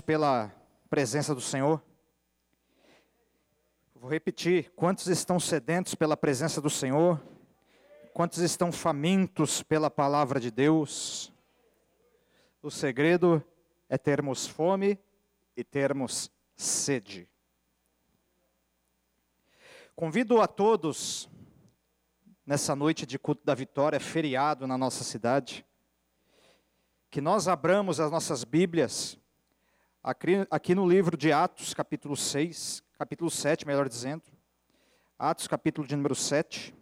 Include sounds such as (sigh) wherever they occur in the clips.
pela presença do Senhor? Vou repetir: quantos estão sedentos pela presença do Senhor? Quantos estão famintos pela palavra de Deus? O segredo é termos fome e termos sede. Convido a todos, nessa noite de culto da vitória, feriado na nossa cidade, que nós abramos as nossas Bíblias aqui, aqui no livro de Atos, capítulo 6, capítulo 7, melhor dizendo. Atos, capítulo de número 7.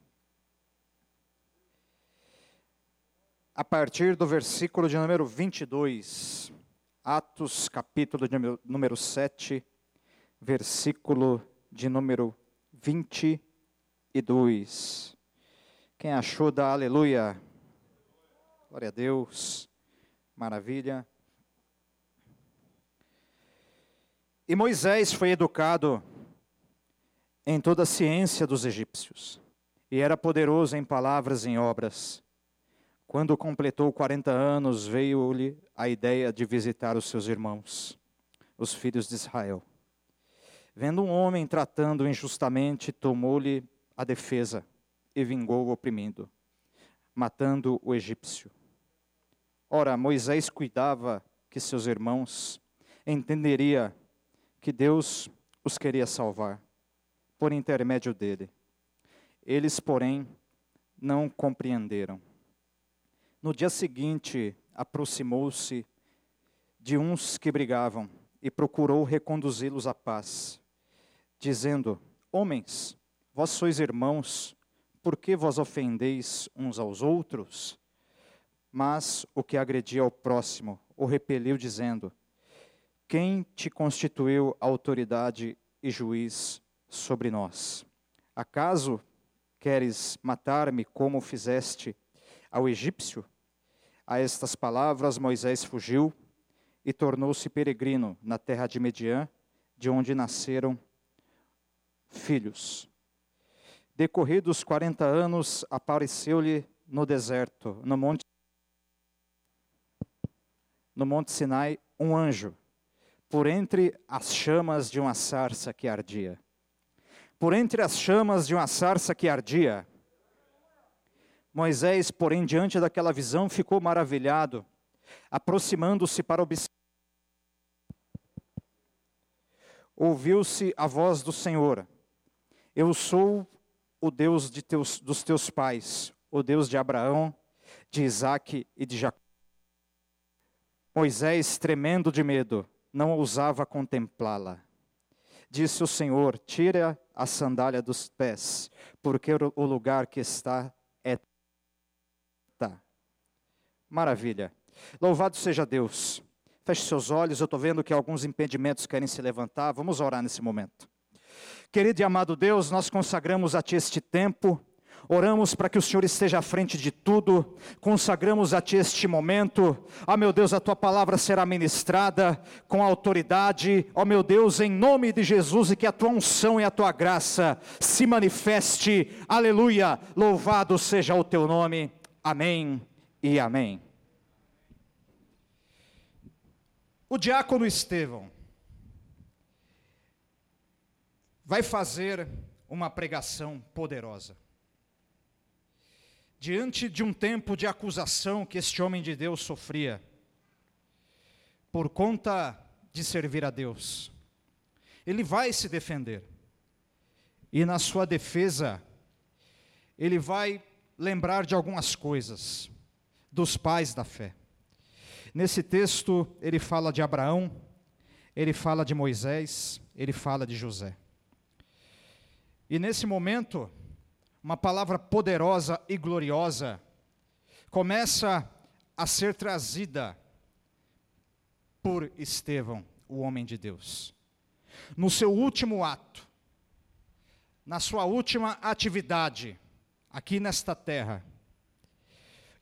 A partir do versículo de número 22. Atos, capítulo de número 7, versículo de número 22. Quem achou da aleluia? Glória a Deus. Maravilha. E Moisés foi educado em toda a ciência dos egípcios, e era poderoso em palavras e em obras. Quando completou 40 anos, veio-lhe a ideia de visitar os seus irmãos, os filhos de Israel. Vendo um homem tratando injustamente, tomou-lhe a defesa e vingou o oprimido, matando o egípcio. Ora, Moisés cuidava que seus irmãos entenderia que Deus os queria salvar por intermédio dele. Eles, porém, não compreenderam. No dia seguinte, aproximou-se de uns que brigavam e procurou reconduzi-los à paz, dizendo: Homens, vós sois irmãos, por que vos ofendeis uns aos outros? Mas o que agredia ao próximo o repeliu, dizendo: quem te constituiu autoridade e juiz sobre nós? Acaso queres matar-me como fizeste ao egípcio? A estas palavras Moisés fugiu e tornou-se peregrino na terra de Mediã, de onde nasceram filhos. Decorridos quarenta anos, apareceu-lhe no deserto, no monte, no monte Sinai, um anjo por entre as chamas de uma sarça que ardia. Por entre as chamas de uma sarça que ardia. Moisés, porém, diante daquela visão, ficou maravilhado, aproximando-se para observar. Ouviu-se a voz do Senhor: Eu sou o Deus de teus, dos teus pais, o Deus de Abraão, de Isaque e de Jacó. Moisés, tremendo de medo, não ousava contemplá-la. Disse o Senhor: Tira a sandália dos pés, porque o lugar que está é tá. Maravilha. Louvado seja Deus. Feche seus olhos, eu estou vendo que alguns impedimentos querem se levantar. Vamos orar nesse momento. Querido e amado Deus, nós consagramos a Ti este tempo Oramos para que o Senhor esteja à frente de tudo, consagramos a Ti este momento. Oh, meu Deus, a Tua palavra será ministrada com autoridade. Ó oh, meu Deus, em nome de Jesus, e que a Tua unção e a Tua graça se manifeste. Aleluia. Louvado seja o Teu nome. Amém e amém. O diácono Estevão vai fazer uma pregação poderosa diante de um tempo de acusação que este homem de Deus sofria, por conta de servir a Deus, ele vai se defender, e na sua defesa, ele vai lembrar de algumas coisas, dos pais da fé. Nesse texto, ele fala de Abraão, ele fala de Moisés, ele fala de José. E nesse momento, uma palavra poderosa e gloriosa, começa a ser trazida por Estevão, o homem de Deus. No seu último ato, na sua última atividade, aqui nesta terra,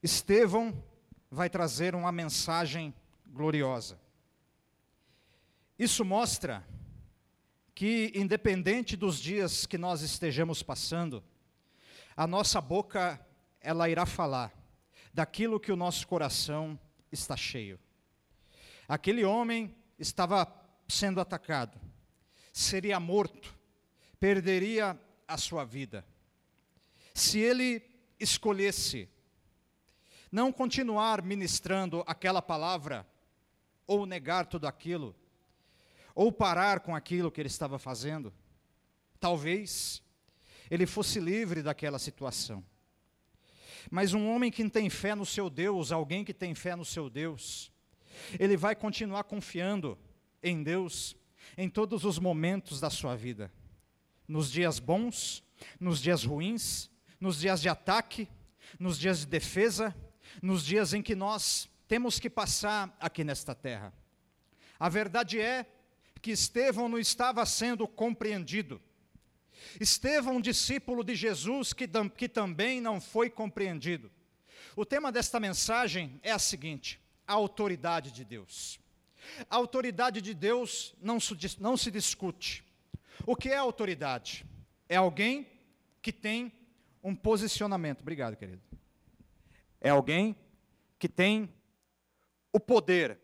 Estevão vai trazer uma mensagem gloriosa. Isso mostra que, independente dos dias que nós estejamos passando, a nossa boca ela irá falar daquilo que o nosso coração está cheio. Aquele homem estava sendo atacado, seria morto, perderia a sua vida. Se ele escolhesse não continuar ministrando aquela palavra, ou negar tudo aquilo, ou parar com aquilo que ele estava fazendo, talvez ele fosse livre daquela situação. Mas um homem que tem fé no seu Deus, alguém que tem fé no seu Deus, ele vai continuar confiando em Deus em todos os momentos da sua vida. Nos dias bons, nos dias ruins, nos dias de ataque, nos dias de defesa, nos dias em que nós temos que passar aqui nesta terra. A verdade é que Estevão não estava sendo compreendido. Estevão, discípulo de Jesus, que, que também não foi compreendido. O tema desta mensagem é a seguinte: a autoridade de Deus. A autoridade de Deus não se, não se discute. O que é autoridade? É alguém que tem um posicionamento. Obrigado, querido. É alguém que tem o poder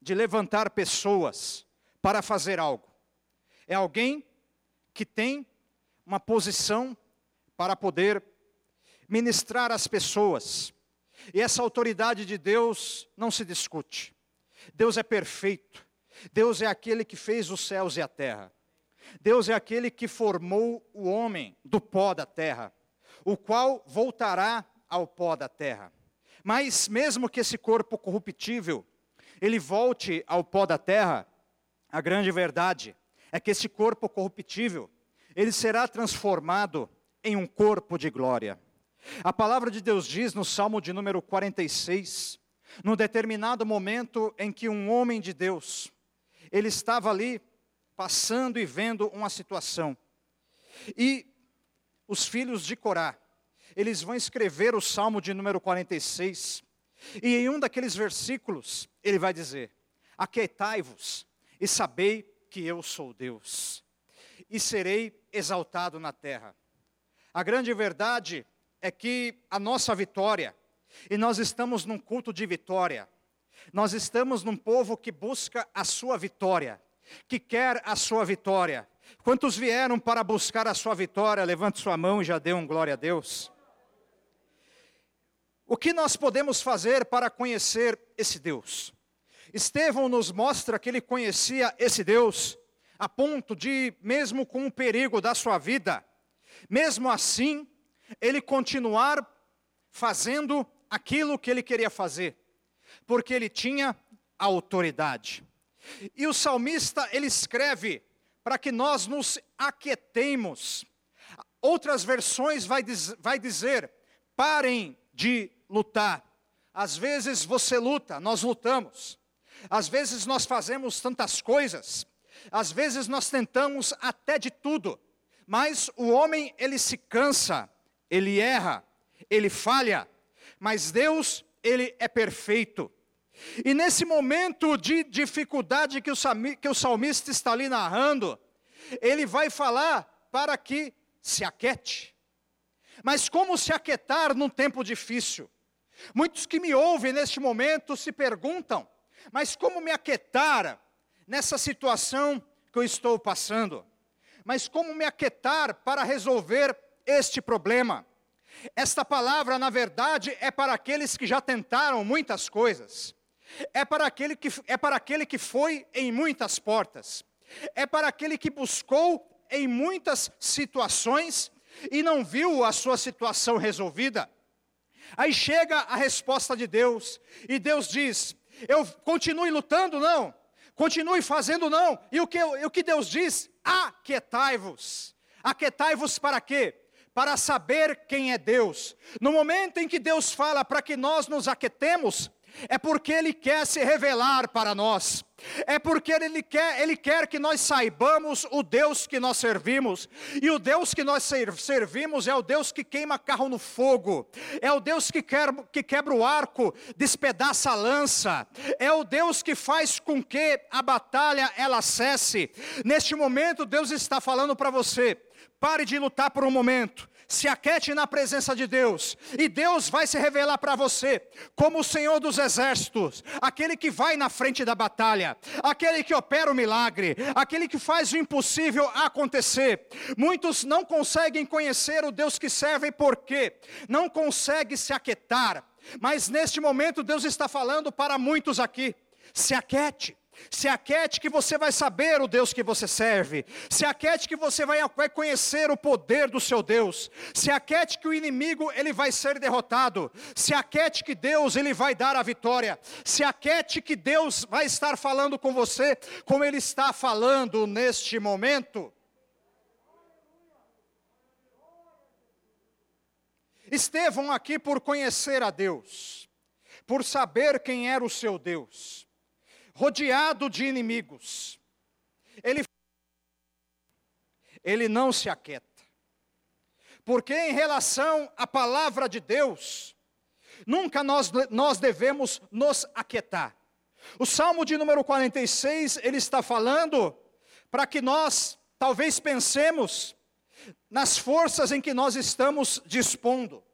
de levantar pessoas para fazer algo. É alguém que tem uma posição para poder ministrar às pessoas. E essa autoridade de Deus não se discute. Deus é perfeito. Deus é aquele que fez os céus e a terra. Deus é aquele que formou o homem do pó da terra, o qual voltará ao pó da terra. Mas mesmo que esse corpo corruptível ele volte ao pó da terra, a grande verdade é que esse corpo corruptível, ele será transformado em um corpo de glória. A palavra de Deus diz no Salmo de número 46, no determinado momento em que um homem de Deus, ele estava ali passando e vendo uma situação. E os filhos de Corá, eles vão escrever o Salmo de número 46. E em um daqueles versículos, ele vai dizer: Aquietai-vos e sabei que eu sou Deus, e serei exaltado na terra. A grande verdade é que a nossa vitória, e nós estamos num culto de vitória, nós estamos num povo que busca a sua vitória, que quer a sua vitória. Quantos vieram para buscar a sua vitória? Levante sua mão e já dê um glória a Deus. O que nós podemos fazer para conhecer esse Deus? Estevão nos mostra que ele conhecia esse Deus, a ponto de, mesmo com o perigo da sua vida, mesmo assim, ele continuar fazendo aquilo que ele queria fazer, porque ele tinha autoridade. E o salmista, ele escreve para que nós nos aquietemos. Outras versões vai, diz, vai dizer, parem de lutar. Às vezes você luta, nós lutamos. Às vezes nós fazemos tantas coisas. Às vezes nós tentamos até de tudo. Mas o homem, ele se cansa, ele erra, ele falha. Mas Deus, ele é perfeito. E nesse momento de dificuldade que o salmista está ali narrando, ele vai falar para que se aquete. Mas como se aquietar num tempo difícil? Muitos que me ouvem neste momento se perguntam: mas como me aquietar nessa situação que eu estou passando? Mas como me aquietar para resolver este problema? Esta palavra, na verdade, é para aqueles que já tentaram muitas coisas. É para aquele que, é para aquele que foi em muitas portas. É para aquele que buscou em muitas situações e não viu a sua situação resolvida. Aí chega a resposta de Deus, e Deus diz: Eu continue lutando, não, continue fazendo, não. E o que, o que Deus diz? Aquietai-vos. Aquietai-vos para quê? Para saber quem é Deus. No momento em que Deus fala para que nós nos aquietemos, é porque Ele quer se revelar para nós, é porque Ele quer, Ele quer que nós saibamos o Deus que nós servimos, e o Deus que nós servimos é o Deus que queima carro no fogo, é o Deus que, quer, que quebra o arco, despedaça a lança, é o Deus que faz com que a batalha ela cesse. Neste momento, Deus está falando para você: pare de lutar por um momento, se aquete na presença de Deus, e Deus vai se revelar para você como o Senhor dos exércitos, aquele que vai na frente da batalha, aquele que opera o milagre, aquele que faz o impossível acontecer. Muitos não conseguem conhecer o Deus que servem porque não conseguem se aquietar, mas neste momento Deus está falando para muitos aqui: se aquete. Se aquete que você vai saber o Deus que você serve. Se aquete que você vai, conhecer o poder do seu Deus. Se aquete que o inimigo ele vai ser derrotado. Se aquete que Deus ele vai dar a vitória. Se aquete que Deus vai estar falando com você como ele está falando neste momento. Estevão aqui por conhecer a Deus, por saber quem era o seu Deus rodeado de inimigos. Ele, ele não se aquieta. Porque em relação à palavra de Deus, nunca nós, nós devemos nos aquietar. O Salmo de número 46, ele está falando para que nós talvez pensemos nas forças em que nós estamos dispondo,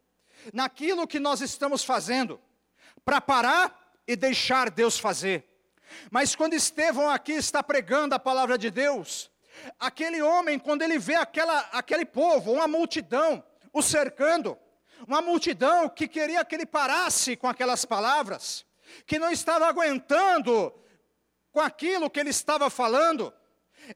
naquilo que nós estamos fazendo, para parar e deixar Deus fazer. Mas quando Estevão aqui está pregando a palavra de Deus, aquele homem, quando ele vê aquela, aquele povo, uma multidão, o cercando, uma multidão que queria que ele parasse com aquelas palavras, que não estava aguentando com aquilo que ele estava falando,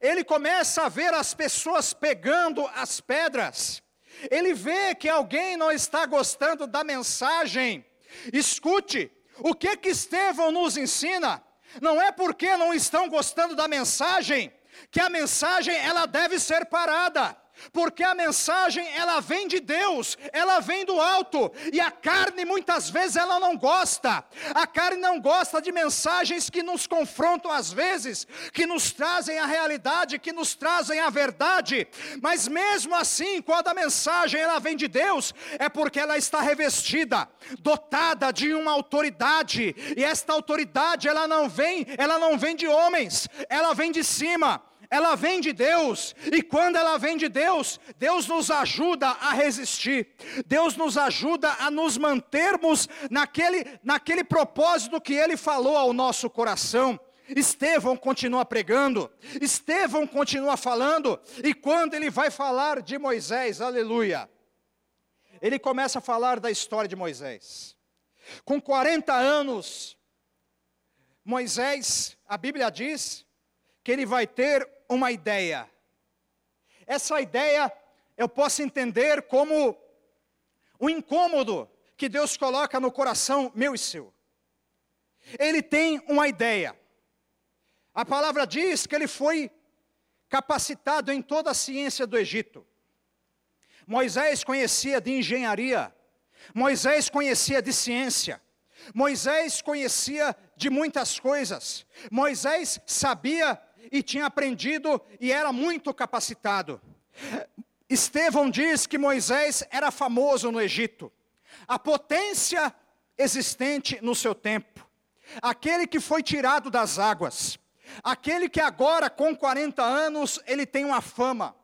ele começa a ver as pessoas pegando as pedras, ele vê que alguém não está gostando da mensagem. Escute, o que que Estevão nos ensina? Não é porque não estão gostando da mensagem que a mensagem ela deve ser parada porque a mensagem ela vem de Deus, ela vem do alto, e a carne muitas vezes ela não gosta. A carne não gosta de mensagens que nos confrontam às vezes, que nos trazem a realidade, que nos trazem a verdade. Mas mesmo assim, quando a mensagem ela vem de Deus, é porque ela está revestida, dotada de uma autoridade, e esta autoridade ela não vem, ela não vem de homens, ela vem de cima ela vem de Deus, e quando ela vem de Deus, Deus nos ajuda a resistir, Deus nos ajuda a nos mantermos naquele, naquele propósito que Ele falou ao nosso coração. Estevão continua pregando, Estevão continua falando, e quando ele vai falar de Moisés, aleluia, ele começa a falar da história de Moisés. Com 40 anos, Moisés, a Bíblia diz que ele vai ter uma ideia. Essa ideia eu posso entender como um incômodo que Deus coloca no coração meu e seu. Ele tem uma ideia. A palavra diz que ele foi capacitado em toda a ciência do Egito. Moisés conhecia de engenharia, Moisés conhecia de ciência, Moisés conhecia de muitas coisas, Moisés sabia e tinha aprendido e era muito capacitado. Estevão diz que Moisés era famoso no Egito, a potência existente no seu tempo, aquele que foi tirado das águas, aquele que agora, com 40 anos, ele tem uma fama.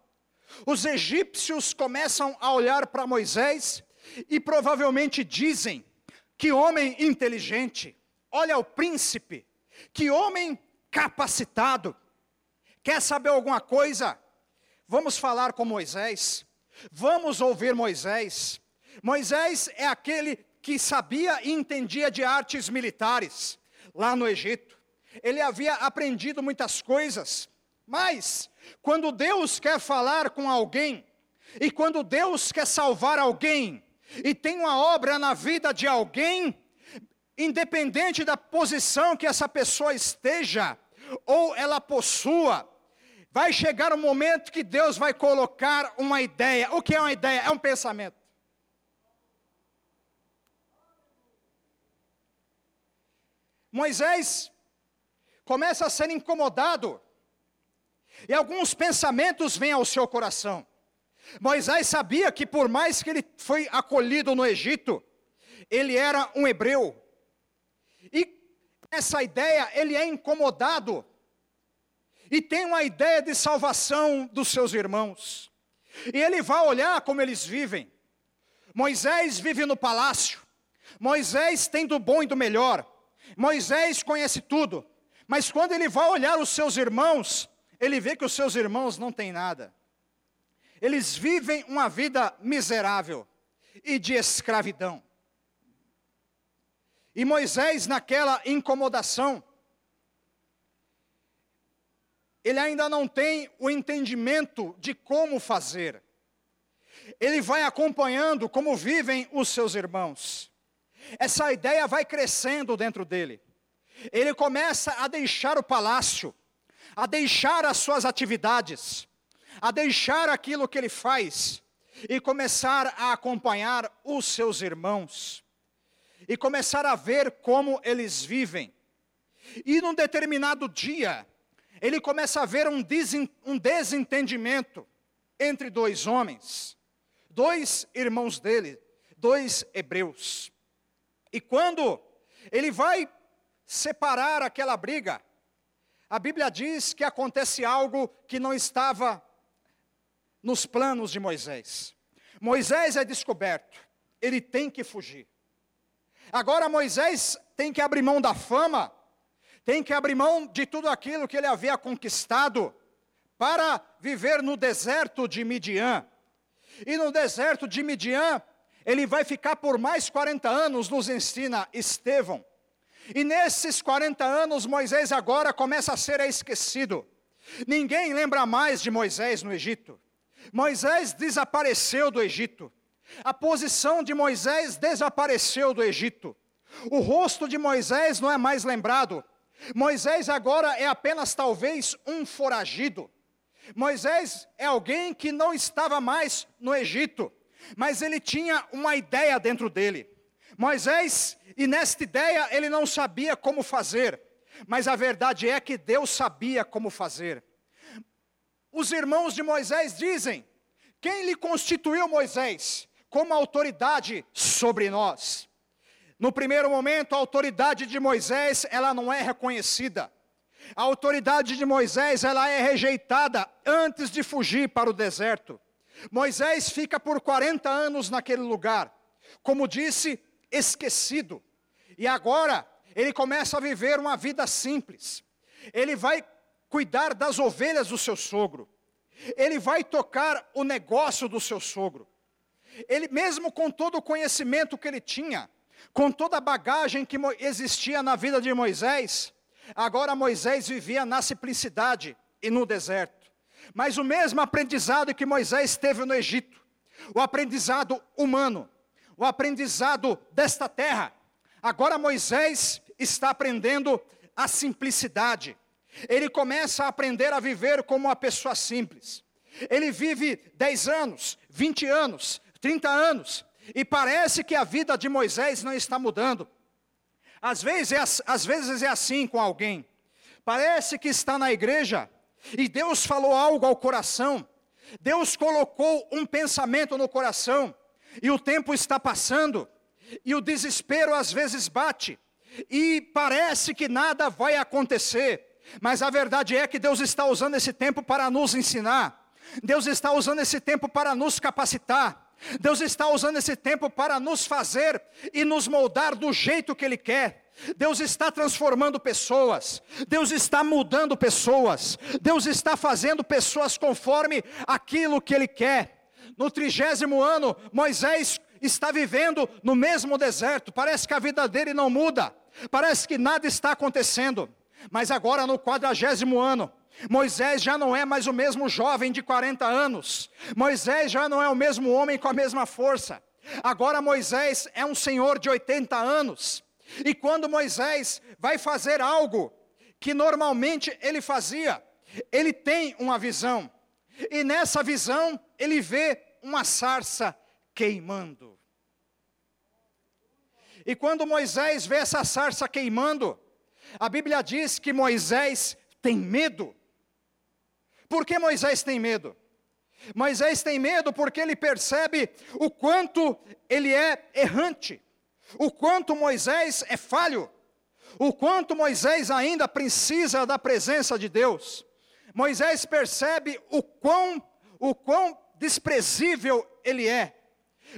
Os egípcios começam a olhar para Moisés e provavelmente dizem: que homem inteligente, olha o príncipe, que homem capacitado. Quer saber alguma coisa? Vamos falar com Moisés. Vamos ouvir Moisés. Moisés é aquele que sabia e entendia de artes militares lá no Egito. Ele havia aprendido muitas coisas. Mas, quando Deus quer falar com alguém, e quando Deus quer salvar alguém, e tem uma obra na vida de alguém, independente da posição que essa pessoa esteja, ou ela possua, Vai chegar um momento que Deus vai colocar uma ideia. O que é uma ideia? É um pensamento. Moisés começa a ser incomodado, e alguns pensamentos vêm ao seu coração. Moisés sabia que, por mais que ele foi acolhido no Egito, ele era um hebreu, e essa ideia ele é incomodado e tem uma ideia de salvação dos seus irmãos. E ele vai olhar como eles vivem. Moisés vive no palácio. Moisés tem do bom e do melhor. Moisés conhece tudo. Mas quando ele vai olhar os seus irmãos, ele vê que os seus irmãos não têm nada. Eles vivem uma vida miserável e de escravidão. E Moisés, naquela incomodação, ele ainda não tem o entendimento de como fazer. Ele vai acompanhando como vivem os seus irmãos. Essa ideia vai crescendo dentro dele. Ele começa a deixar o palácio, a deixar as suas atividades, a deixar aquilo que ele faz e começar a acompanhar os seus irmãos e começar a ver como eles vivem. E num determinado dia, ele começa a ver um, um desentendimento entre dois homens, dois irmãos dele, dois hebreus. E quando ele vai separar aquela briga, a Bíblia diz que acontece algo que não estava nos planos de Moisés. Moisés é descoberto, ele tem que fugir. Agora Moisés tem que abrir mão da fama, tem que abrir mão de tudo aquilo que ele havia conquistado para viver no deserto de Midian. E no deserto de Midian, ele vai ficar por mais 40 anos, nos ensina Estevão. E nesses 40 anos, Moisés agora começa a ser esquecido. Ninguém lembra mais de Moisés no Egito. Moisés desapareceu do Egito. A posição de Moisés desapareceu do Egito. O rosto de Moisés não é mais lembrado. Moisés agora é apenas talvez um foragido. Moisés é alguém que não estava mais no Egito, mas ele tinha uma ideia dentro dele. Moisés, e nesta ideia ele não sabia como fazer, mas a verdade é que Deus sabia como fazer. Os irmãos de Moisés dizem: quem lhe constituiu Moisés? como autoridade sobre nós. No primeiro momento, a autoridade de Moisés, ela não é reconhecida. A autoridade de Moisés, ela é rejeitada antes de fugir para o deserto. Moisés fica por 40 anos naquele lugar, como disse, esquecido. E agora, ele começa a viver uma vida simples. Ele vai cuidar das ovelhas do seu sogro. Ele vai tocar o negócio do seu sogro. Ele mesmo com todo o conhecimento que ele tinha, com toda a bagagem que existia na vida de Moisés, agora Moisés vivia na simplicidade e no deserto. Mas o mesmo aprendizado que Moisés teve no Egito, o aprendizado humano, o aprendizado desta terra, agora Moisés está aprendendo a simplicidade. Ele começa a aprender a viver como uma pessoa simples. Ele vive 10 anos, 20 anos, 30 anos, e parece que a vida de Moisés não está mudando. Às vezes, é, às vezes é assim com alguém, parece que está na igreja, e Deus falou algo ao coração, Deus colocou um pensamento no coração, e o tempo está passando, e o desespero às vezes bate, e parece que nada vai acontecer, mas a verdade é que Deus está usando esse tempo para nos ensinar, Deus está usando esse tempo para nos capacitar, Deus está usando esse tempo para nos fazer e nos moldar do jeito que Ele quer. Deus está transformando pessoas, Deus está mudando pessoas, Deus está fazendo pessoas conforme aquilo que Ele quer. No trigésimo ano, Moisés está vivendo no mesmo deserto, parece que a vida dele não muda, parece que nada está acontecendo, mas agora no quadragésimo ano, Moisés já não é mais o mesmo jovem de 40 anos. Moisés já não é o mesmo homem com a mesma força. Agora Moisés é um senhor de 80 anos. E quando Moisés vai fazer algo que normalmente ele fazia, ele tem uma visão. E nessa visão ele vê uma sarça queimando. E quando Moisés vê essa sarça queimando, a Bíblia diz que Moisés tem medo. Por que Moisés tem medo? Moisés tem medo porque ele percebe o quanto ele é errante, o quanto Moisés é falho, o quanto Moisés ainda precisa da presença de Deus. Moisés percebe o quão, o quão desprezível ele é.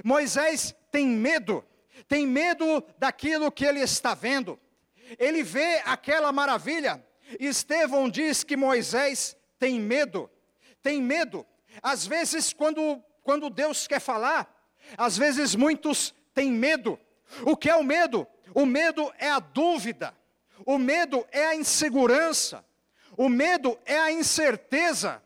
Moisés tem medo, tem medo daquilo que ele está vendo. Ele vê aquela maravilha. Estevão diz que Moisés tem medo, tem medo. Às vezes, quando, quando Deus quer falar, às vezes muitos têm medo. O que é o medo? O medo é a dúvida, o medo é a insegurança, o medo é a incerteza,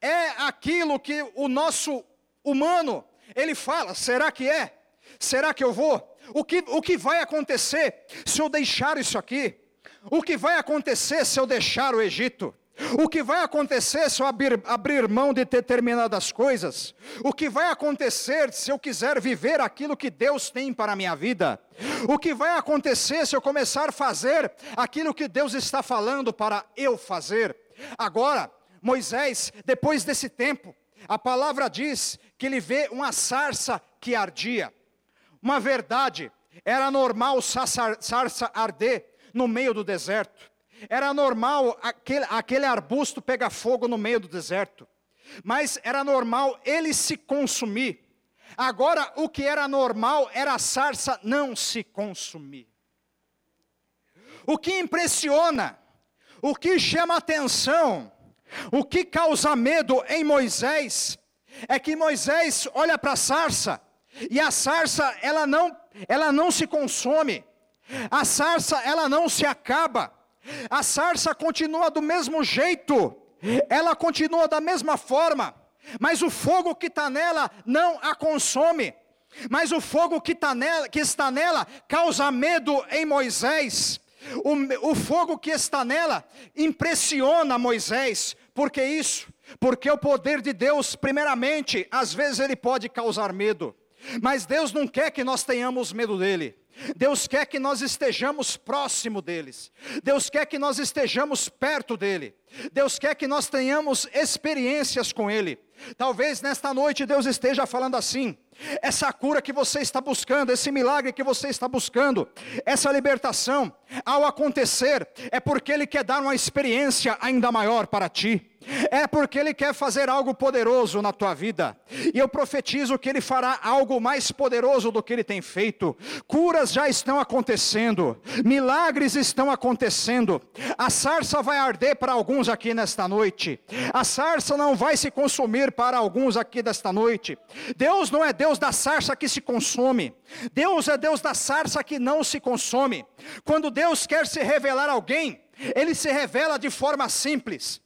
é aquilo que o nosso humano, ele fala: será que é? Será que eu vou? O que, o que vai acontecer se eu deixar isso aqui? O que vai acontecer se eu deixar o Egito? O que vai acontecer se eu abrir, abrir, mão de determinadas coisas? O que vai acontecer se eu quiser viver aquilo que Deus tem para a minha vida? O que vai acontecer se eu começar a fazer aquilo que Deus está falando para eu fazer? Agora, Moisés, depois desse tempo, a palavra diz que ele vê uma sarça que ardia. Uma verdade, era normal sarça arder no meio do deserto. Era normal aquele, aquele arbusto pegar fogo no meio do deserto. Mas era normal ele se consumir. Agora, o que era normal era a sarça não se consumir. O que impressiona, o que chama atenção, o que causa medo em Moisés, é que Moisés olha para a sarça, e a sarça ela não, ela não se consome, a sarça ela não se acaba, a sarça continua do mesmo jeito, ela continua da mesma forma, mas o fogo que está nela não a consome. Mas o fogo que, tá nela, que está nela causa medo em Moisés. O, o fogo que está nela impressiona Moisés. Por que isso? Porque o poder de Deus, primeiramente, às vezes ele pode causar medo. Mas Deus não quer que nós tenhamos medo dele. Deus quer que nós estejamos próximo deles. Deus quer que nós estejamos perto dele. Deus quer que nós tenhamos experiências com ele. Talvez nesta noite Deus esteja falando assim: essa cura que você está buscando, esse milagre que você está buscando, essa libertação, ao acontecer, é porque Ele quer dar uma experiência ainda maior para ti é porque Ele quer fazer algo poderoso na tua vida, e eu profetizo que Ele fará algo mais poderoso do que Ele tem feito. Curas já estão acontecendo, milagres estão acontecendo, a sarça vai arder para alguns aqui nesta noite, a sarça não vai se consumir para alguns aqui desta noite. Deus não é Deus da sarça que se consome, Deus é Deus da sarça que não se consome. Quando Deus quer se revelar a alguém, ele se revela de forma simples.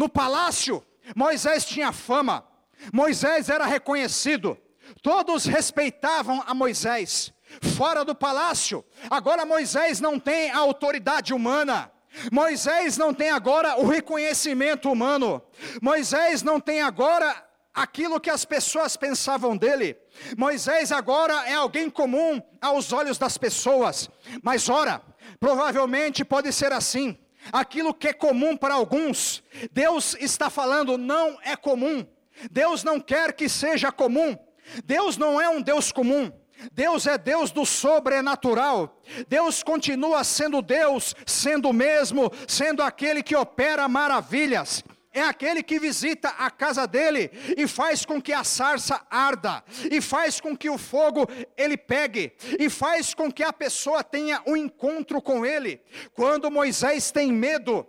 No palácio, Moisés tinha fama, Moisés era reconhecido, todos respeitavam a Moisés. Fora do palácio, agora Moisés não tem a autoridade humana. Moisés não tem agora o reconhecimento humano. Moisés não tem agora aquilo que as pessoas pensavam dele. Moisés agora é alguém comum aos olhos das pessoas. Mas ora, provavelmente pode ser assim aquilo que é comum para alguns, Deus está falando não é comum. Deus não quer que seja comum. Deus não é um Deus comum. Deus é Deus do sobrenatural. Deus continua sendo Deus, sendo o mesmo, sendo aquele que opera maravilhas é aquele que visita a casa dele e faz com que a sarça arda, e faz com que o fogo ele pegue, e faz com que a pessoa tenha um encontro com ele. Quando Moisés tem medo,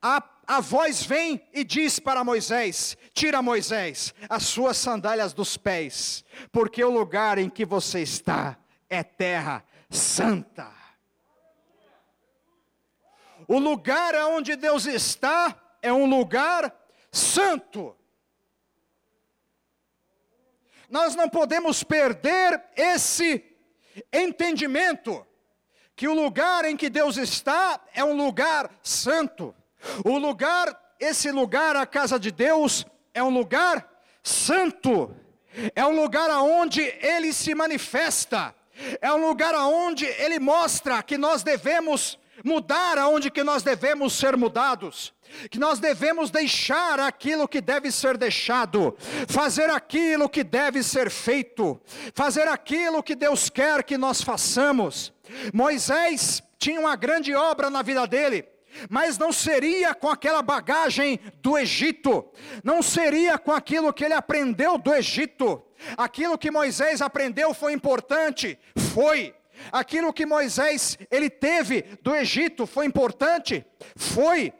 a, a voz vem e diz para Moisés: Tira Moisés as suas sandálias dos pés, porque o lugar em que você está é terra santa. O lugar onde Deus está é um lugar santo. Nós não podemos perder esse entendimento que o lugar em que Deus está é um lugar santo. O lugar, esse lugar, a casa de Deus, é um lugar santo. É um lugar aonde ele se manifesta. É um lugar aonde ele mostra que nós devemos mudar aonde que nós devemos ser mudados que nós devemos deixar aquilo que deve ser deixado, fazer aquilo que deve ser feito, fazer aquilo que Deus quer que nós façamos. Moisés tinha uma grande obra na vida dele, mas não seria com aquela bagagem do Egito, não seria com aquilo que ele aprendeu do Egito. Aquilo que Moisés aprendeu foi importante, foi. Aquilo que Moisés ele teve do Egito foi importante, foi.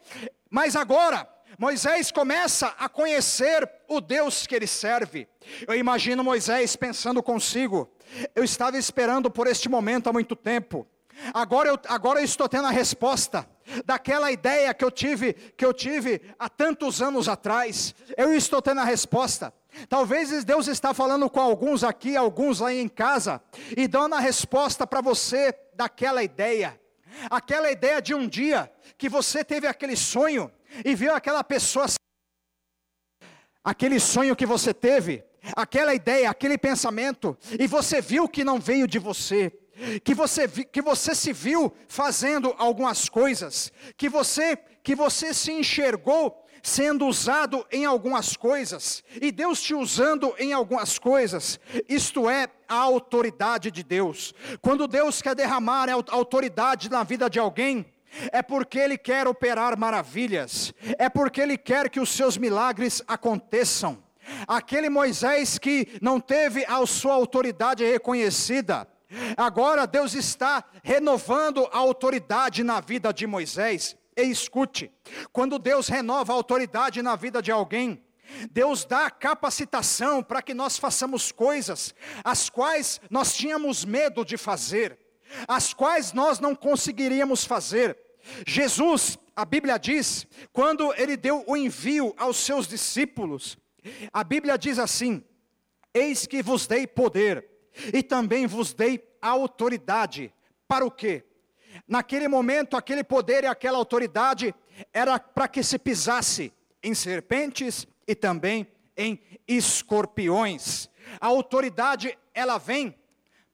Mas agora Moisés começa a conhecer o Deus que ele serve. Eu imagino Moisés pensando consigo: eu estava esperando por este momento há muito tempo. Agora eu, agora eu estou tendo a resposta daquela ideia que eu tive, que eu tive há tantos anos atrás. Eu estou tendo a resposta. Talvez Deus está falando com alguns aqui, alguns lá em casa, e dando a resposta para você daquela ideia. Aquela ideia de um dia que você teve aquele sonho e viu aquela pessoa aquele sonho que você teve, aquela ideia, aquele pensamento, e você viu que não veio de você, que você, que você se viu fazendo algumas coisas, que você, que você se enxergou sendo usado em algumas coisas, e Deus te usando em algumas coisas, isto é a autoridade de Deus. Quando Deus quer derramar autoridade na vida de alguém, é porque Ele quer operar maravilhas, é porque Ele quer que os seus milagres aconteçam. Aquele Moisés que não teve a sua autoridade reconhecida, Agora Deus está renovando a autoridade na vida de Moisés. E escute, quando Deus renova a autoridade na vida de alguém, Deus dá capacitação para que nós façamos coisas as quais nós tínhamos medo de fazer, as quais nós não conseguiríamos fazer. Jesus, a Bíblia diz, quando ele deu o envio aos seus discípulos, a Bíblia diz assim: Eis que vos dei poder e também vos dei autoridade. Para o quê? Naquele momento, aquele poder e aquela autoridade era para que se pisasse em serpentes e também em escorpiões. A autoridade, ela vem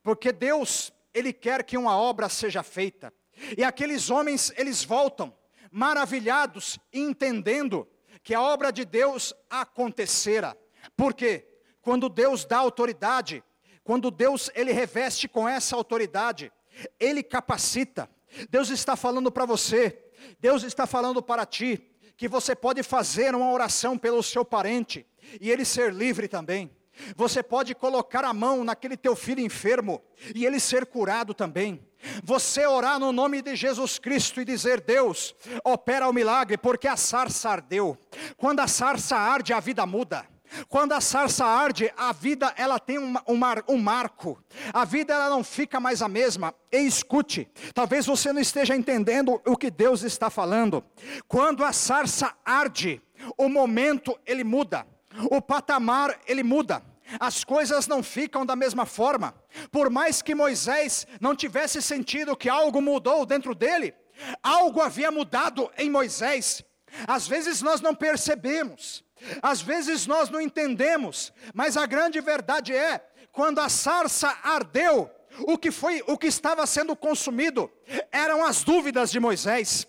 porque Deus, ele quer que uma obra seja feita. E aqueles homens, eles voltam maravilhados, entendendo que a obra de Deus acontecera. Por quê? Quando Deus dá autoridade, quando Deus ele reveste com essa autoridade, ele capacita. Deus está falando para você, Deus está falando para ti, que você pode fazer uma oração pelo seu parente e ele ser livre também. Você pode colocar a mão naquele teu filho enfermo e ele ser curado também. Você orar no nome de Jesus Cristo e dizer: Deus, opera o milagre, porque a sarça ardeu. Quando a sarça arde, a vida muda. Quando a sarça arde, a vida ela tem um, um, um, marco. A vida ela não fica mais a mesma. E escute, talvez você não esteja entendendo o que Deus está falando. Quando a sarça arde, o momento ele muda. O patamar ele muda. As coisas não ficam da mesma forma. Por mais que Moisés não tivesse sentido que algo mudou dentro dele, algo havia mudado em Moisés. Às vezes nós não percebemos. Às vezes nós não entendemos, mas a grande verdade é, quando a sarça ardeu, o que foi, o que estava sendo consumido eram as dúvidas de Moisés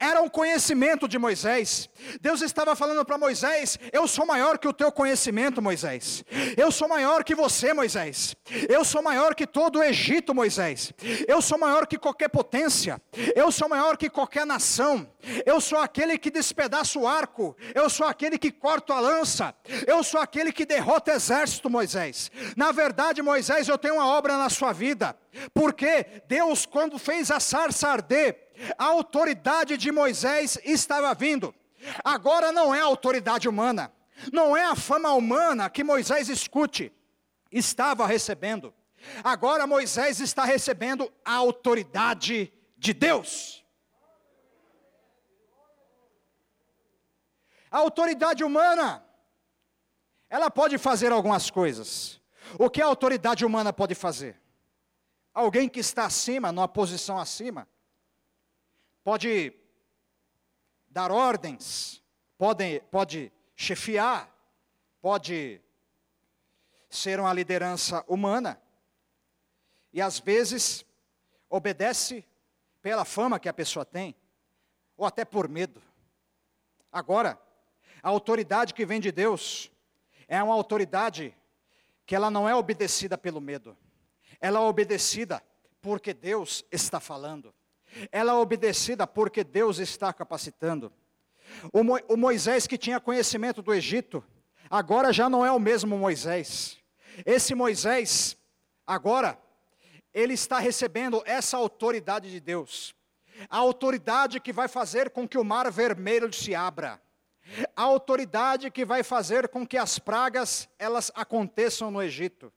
era um conhecimento de Moisés. Deus estava falando para Moisés: Eu sou maior que o teu conhecimento, Moisés. Eu sou maior que você, Moisés. Eu sou maior que todo o Egito, Moisés. Eu sou maior que qualquer potência. Eu sou maior que qualquer nação. Eu sou aquele que despedaça o arco. Eu sou aquele que corta a lança. Eu sou aquele que derrota exército, Moisés. Na verdade, Moisés, eu tenho uma obra na sua vida. Porque Deus, quando fez a sarça arder, a autoridade de Moisés estava vindo. Agora não é a autoridade humana, não é a fama humana que Moisés escute, estava recebendo. Agora Moisés está recebendo a autoridade de Deus. A autoridade humana, ela pode fazer algumas coisas. O que a autoridade humana pode fazer? Alguém que está acima, numa posição acima, pode dar ordens, pode, pode chefiar, pode ser uma liderança humana, e às vezes obedece pela fama que a pessoa tem, ou até por medo. Agora, a autoridade que vem de Deus é uma autoridade que ela não é obedecida pelo medo, ela é obedecida porque Deus está falando. Ela é obedecida porque Deus está capacitando. O, Mo, o Moisés que tinha conhecimento do Egito, agora já não é o mesmo Moisés. Esse Moisés, agora, ele está recebendo essa autoridade de Deus. A autoridade que vai fazer com que o mar vermelho se abra. A autoridade que vai fazer com que as pragas elas aconteçam no Egito.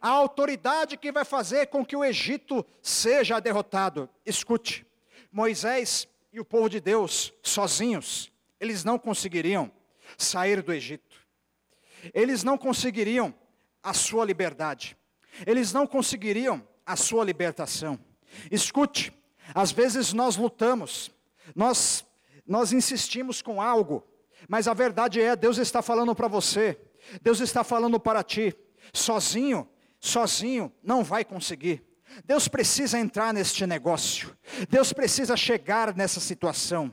A autoridade que vai fazer com que o Egito seja derrotado. Escute, Moisés e o povo de Deus, sozinhos, eles não conseguiriam sair do Egito. Eles não conseguiriam a sua liberdade. Eles não conseguiriam a sua libertação. Escute, às vezes nós lutamos, nós nós insistimos com algo, mas a verdade é, Deus está falando para você, Deus está falando para ti, sozinho, sozinho não vai conseguir. Deus precisa entrar neste negócio. Deus precisa chegar nessa situação.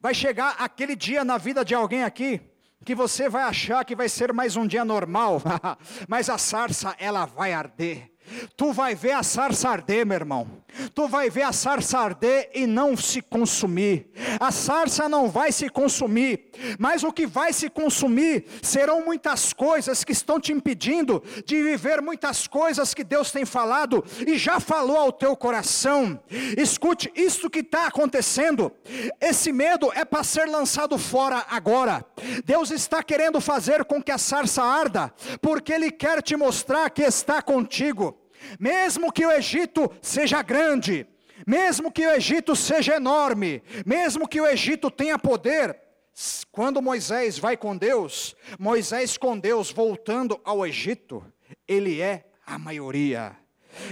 Vai chegar aquele dia na vida de alguém aqui que você vai achar que vai ser mais um dia normal, (laughs) mas a sarça ela vai arder. Tu vai ver a sarça arder, meu irmão. Tu vai ver a sarça arder e não se consumir. A sarça não vai se consumir, mas o que vai se consumir serão muitas coisas que estão te impedindo de viver muitas coisas que Deus tem falado e já falou ao teu coração. Escute, isso que está acontecendo, esse medo é para ser lançado fora agora. Deus está querendo fazer com que a sarça arda, porque Ele quer te mostrar que está contigo. Mesmo que o Egito seja grande, mesmo que o Egito seja enorme, mesmo que o Egito tenha poder, quando Moisés vai com Deus, Moisés com Deus voltando ao Egito, ele é a maioria.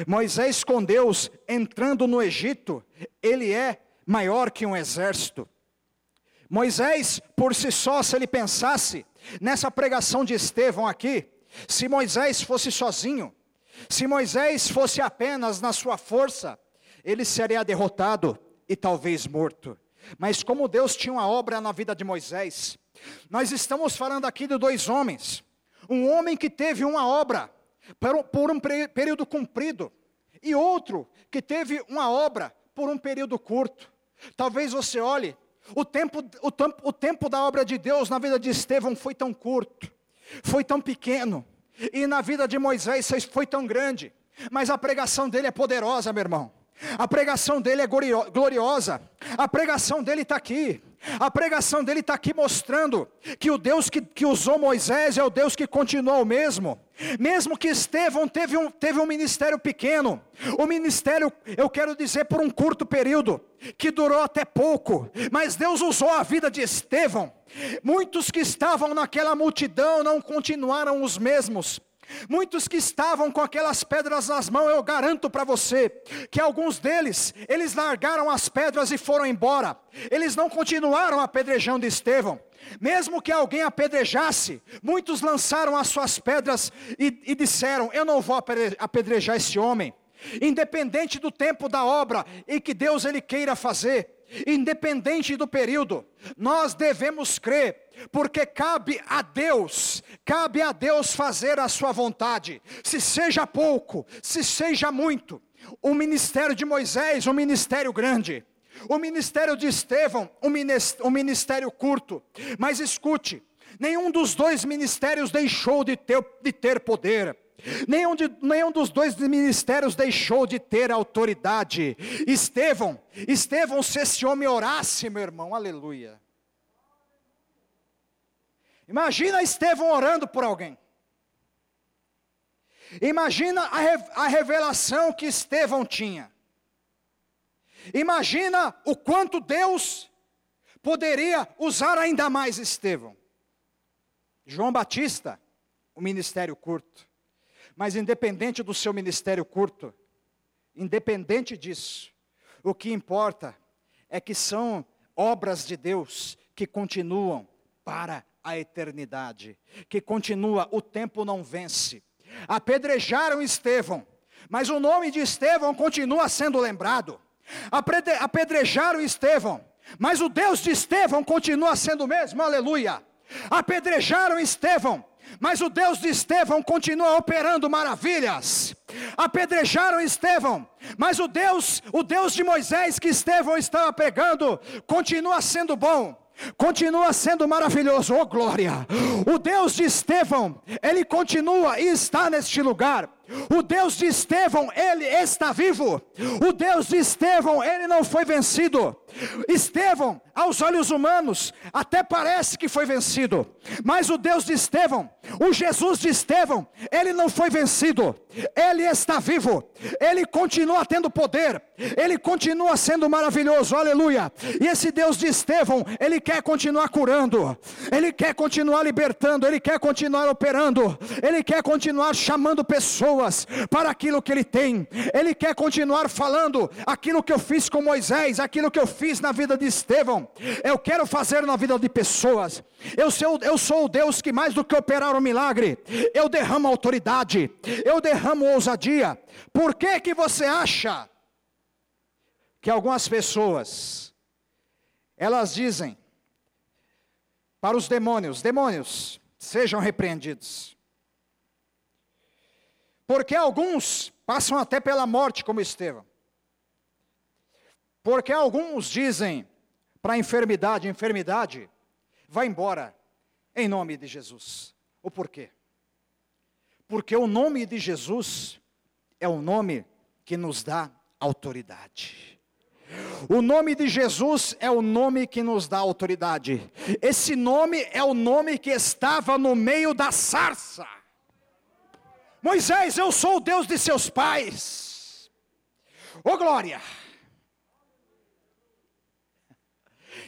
Moisés com Deus entrando no Egito, ele é maior que um exército. Moisés, por si só, se ele pensasse nessa pregação de Estevão aqui, se Moisés fosse sozinho, se Moisés fosse apenas na sua força, ele seria derrotado e talvez morto. Mas como Deus tinha uma obra na vida de Moisés, nós estamos falando aqui de dois homens. Um homem que teve uma obra por um período comprido, e outro que teve uma obra por um período curto. Talvez você olhe, o tempo, o, tempo, o tempo da obra de Deus na vida de Estevão foi tão curto, foi tão pequeno, e na vida de Moisés foi tão grande, mas a pregação dele é poderosa, meu irmão. A pregação dele é gloriosa. A pregação dele está aqui. A pregação dele está aqui mostrando que o Deus que, que, usou Moisés é o Deus que continua o mesmo. Mesmo que Estevão teve um, teve um ministério pequeno, o ministério, eu quero dizer, por um curto período, que durou até pouco, mas Deus usou a vida de Estevão. Muitos que estavam naquela multidão não continuaram os mesmos. Muitos que estavam com aquelas pedras nas mãos, eu garanto para você que alguns deles, eles largaram as pedras e foram embora. Eles não continuaram apedrejando Estevão. Mesmo que alguém apedrejasse, muitos lançaram as suas pedras e, e disseram: Eu não vou apedrejar esse homem. Independente do tempo da obra e que Deus ele queira fazer, independente do período, nós devemos crer, porque cabe a Deus, cabe a Deus fazer a sua vontade, se seja pouco, se seja muito. O ministério de Moisés, um ministério grande, o ministério de Estevão, um ministério curto, mas escute, nenhum dos dois ministérios deixou de ter, de ter poder. Nenhum, de, nenhum dos dois ministérios deixou de ter autoridade. Estevão, Estevão, se esse homem orasse, meu irmão, aleluia. Imagina Estevão orando por alguém. Imagina a, a revelação que Estevão tinha. Imagina o quanto Deus poderia usar ainda mais Estevão. João Batista, o ministério curto. Mas independente do seu ministério curto, independente disso, o que importa é que são obras de Deus que continuam para a eternidade, que continua, o tempo não vence. Apedrejaram Estevão, mas o nome de Estevão continua sendo lembrado. Apedrejaram Estevão, mas o Deus de Estevão continua sendo o mesmo, aleluia. Apedrejaram Estevão, mas o Deus de Estevão continua operando maravilhas. Apedrejaram Estevão, mas o Deus, o Deus de Moisés que Estevão estava pregando, continua sendo bom continua sendo maravilhoso, oh glória. O Deus de Estevão, ele continua e está neste lugar. O Deus de Estevão, ele está vivo. O Deus de Estevão, ele não foi vencido. Estevão, aos olhos humanos, até parece que foi vencido, mas o Deus de Estevão, o Jesus de Estevão, ele não foi vencido, ele está vivo, ele continua tendo poder, ele continua sendo maravilhoso, aleluia. E esse Deus de Estevão, ele quer continuar curando, ele quer continuar libertando, ele quer continuar operando, ele quer continuar chamando pessoas para aquilo que ele tem, ele quer continuar falando aquilo que eu fiz com Moisés, aquilo que eu fiz fiz na vida de Estevão, eu quero fazer na vida de pessoas. Eu sou, eu sou o Deus que mais do que operar um milagre, eu derramo autoridade, eu derramo ousadia. Por que que você acha que algumas pessoas elas dizem para os demônios, demônios, sejam repreendidos. Porque alguns passam até pela morte como Estevão. Porque alguns dizem para a enfermidade, enfermidade, vai embora, em nome de Jesus. O porquê? Porque o nome de Jesus é o nome que nos dá autoridade. O nome de Jesus é o nome que nos dá autoridade. Esse nome é o nome que estava no meio da sarça. Moisés, eu sou o Deus de seus pais. Ô oh, glória!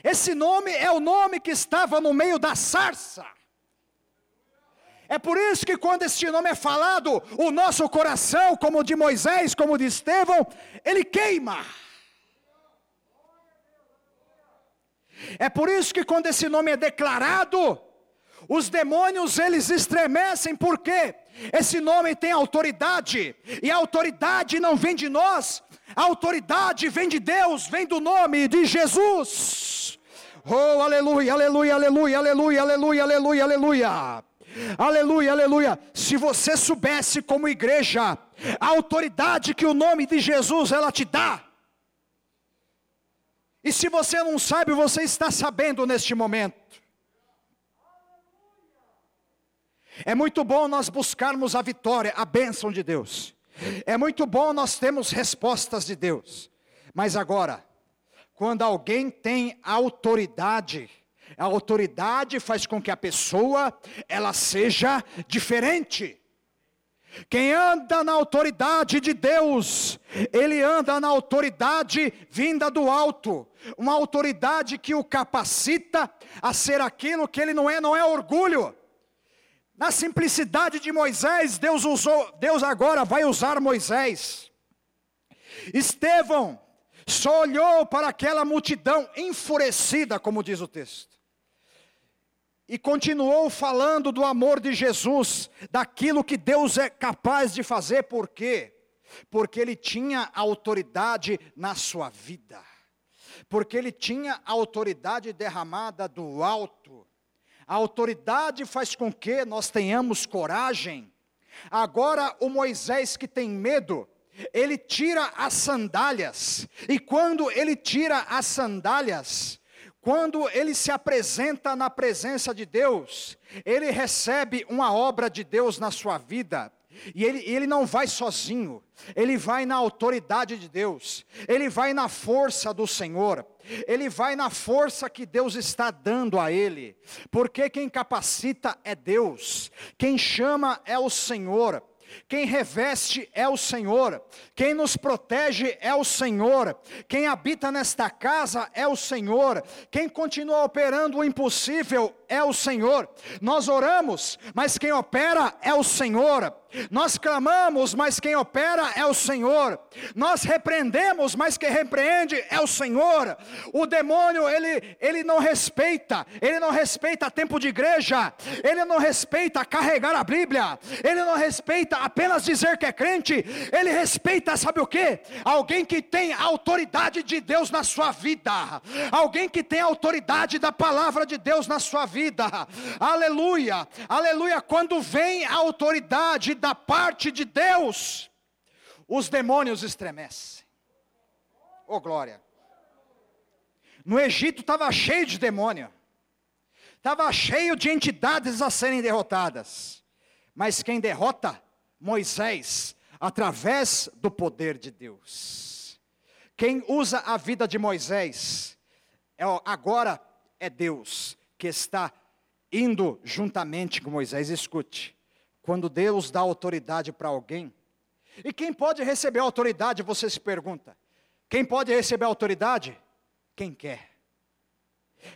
Esse nome é o nome que estava no meio da sarça. É por isso que quando este nome é falado, o nosso coração, como o de Moisés, como o de Estevão, ele queima. É por isso que quando esse nome é declarado, os demônios eles estremecem, porque esse nome tem autoridade, e a autoridade não vem de nós, a autoridade vem de Deus, vem do nome de Jesus. Oh, aleluia, aleluia, aleluia, aleluia, aleluia, aleluia, aleluia. Aleluia, aleluia. Se você soubesse como igreja a autoridade que o nome de Jesus ela te dá. E se você não sabe, você está sabendo neste momento. É muito bom nós buscarmos a vitória, a bênção de Deus. É muito bom nós termos respostas de Deus. Mas agora, quando alguém tem autoridade, a autoridade faz com que a pessoa ela seja diferente. Quem anda na autoridade de Deus, ele anda na autoridade vinda do alto, uma autoridade que o capacita a ser aquilo que ele não é, não é orgulho. Na simplicidade de Moisés, Deus usou, Deus agora vai usar Moisés. Estevão, só olhou para aquela multidão enfurecida, como diz o texto. E continuou falando do amor de Jesus, daquilo que Deus é capaz de fazer, por quê? Porque ele tinha autoridade na sua vida, porque ele tinha autoridade derramada do alto. A autoridade faz com que nós tenhamos coragem. Agora, o Moisés que tem medo, ele tira as sandálias, e quando ele tira as sandálias, quando ele se apresenta na presença de Deus, ele recebe uma obra de Deus na sua vida, e ele, ele não vai sozinho, ele vai na autoridade de Deus, ele vai na força do Senhor, ele vai na força que Deus está dando a ele, porque quem capacita é Deus, quem chama é o Senhor. Quem reveste é o Senhor, quem nos protege é o Senhor, quem habita nesta casa é o Senhor, quem continua operando o impossível é o Senhor. Nós oramos, mas quem opera é o Senhor. Nós clamamos, mas quem opera é o Senhor. Nós repreendemos, mas quem repreende é o Senhor. O demônio, ele, ele não respeita, ele não respeita tempo de igreja, ele não respeita carregar a Bíblia, ele não respeita apenas dizer que é crente, ele respeita, sabe o que? Alguém que tem a autoridade de Deus na sua vida, alguém que tem a autoridade da palavra de Deus na sua vida vida. Aleluia, aleluia. Quando vem a autoridade da parte de Deus, os demônios estremecem. Oh glória. No Egito estava cheio de demônio, estava cheio de entidades a serem derrotadas, mas quem derrota? Moisés, através do poder de Deus. Quem usa a vida de Moisés, é, agora é Deus que está indo juntamente com Moisés. Escute, quando Deus dá autoridade para alguém, e quem pode receber autoridade, você se pergunta, quem pode receber autoridade? Quem quer.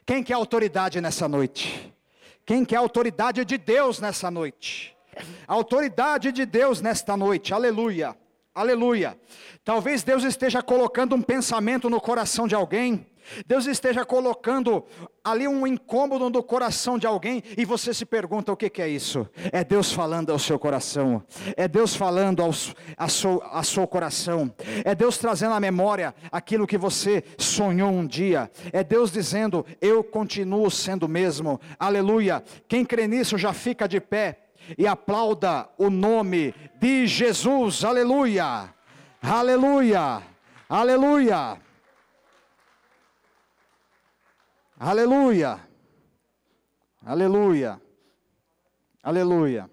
Quem quer autoridade nessa noite? Quem quer autoridade de Deus nessa noite? Autoridade de Deus nesta noite, aleluia, aleluia. Talvez Deus esteja colocando um pensamento no coração de alguém, Deus esteja colocando ali um incômodo no coração de alguém e você se pergunta o que, que é isso? É Deus falando ao seu coração, é Deus falando ao, a seu, a seu coração, é Deus trazendo à memória aquilo que você sonhou um dia, é Deus dizendo: Eu continuo sendo o mesmo, aleluia. Quem crê nisso já fica de pé e aplauda o nome de Jesus, aleluia, aleluia, aleluia. Aleluia. Aleluia. Aleluia.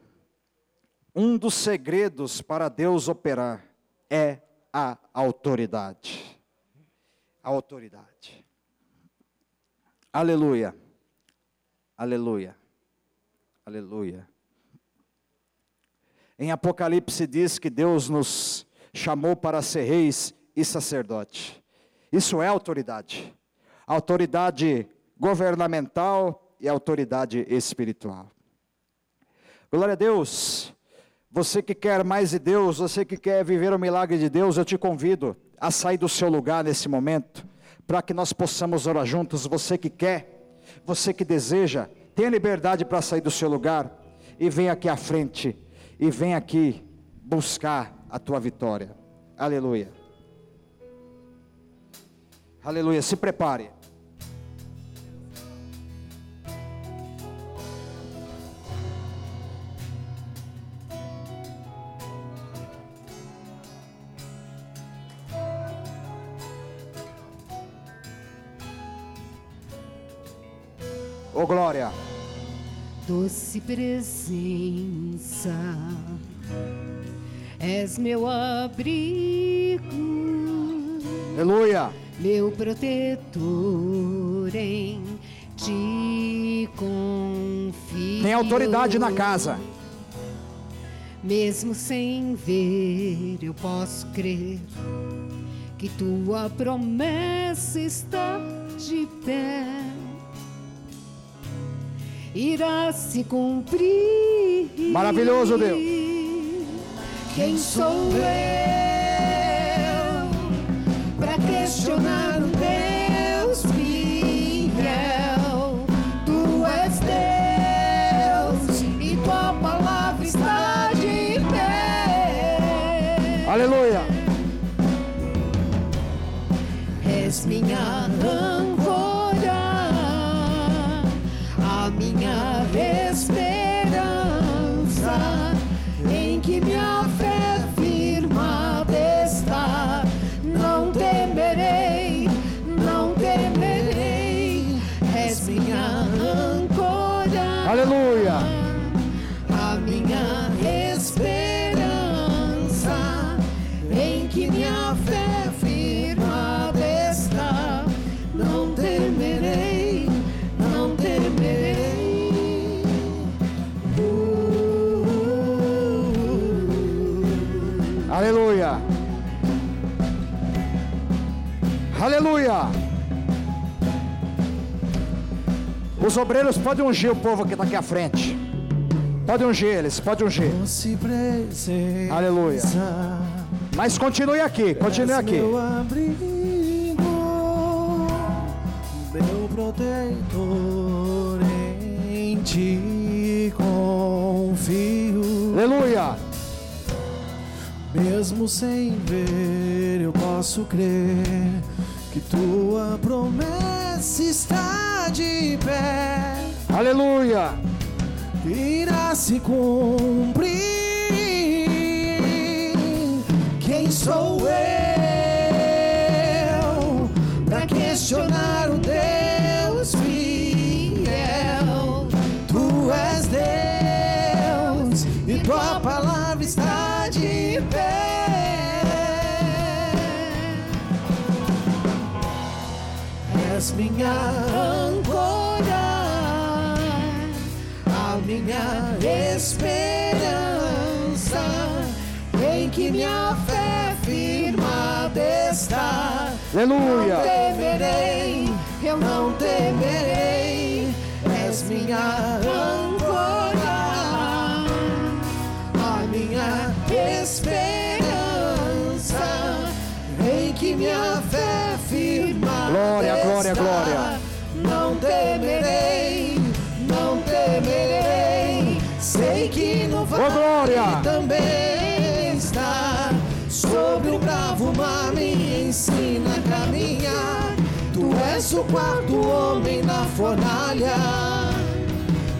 Um dos segredos para Deus operar é a autoridade. A autoridade. Aleluia. Aleluia. Aleluia. Em Apocalipse diz que Deus nos chamou para ser reis e sacerdote. Isso é autoridade. Autoridade governamental e autoridade espiritual. Glória a Deus. Você que quer mais de Deus, você que quer viver o milagre de Deus, eu te convido a sair do seu lugar nesse momento, para que nós possamos orar juntos. Você que quer, você que deseja, tenha liberdade para sair do seu lugar e vem aqui à frente e vem aqui buscar a tua vitória. Aleluia. Aleluia. Se prepare. Glória. Doce presença, és meu abrigo. Aleluia. Meu protetor em ti confio. Tem autoridade na casa. Mesmo sem ver, eu posso crer que tua promessa está de pé irá se cumprir. Maravilhoso Deus. Quem sou eu para questionar o Deus fiel? Tu és Deus e tua palavra está de pé. Aleluia. És minha Os obreiros podem ungir o povo que está aqui à frente. Pode ungir eles, pode ungir. Aleluia. Mas continue aqui, continue aqui. Meu abrigo, meu protetor em ti confio. Aleluia. Mesmo sem ver, eu posso crer que tua promessa está de pé. Aleluia. irá se cumprir. Quem sou eu para questionar minha âncora a minha esperança, em que minha fé firmada está. Não Aleluia. temerei, eu não temerei, és minha âncora, a minha esperança, em que minha fé firmada Glória, também está. Sobre o bravo mar me ensina a caminhar. Tu és o quarto homem na fornalha.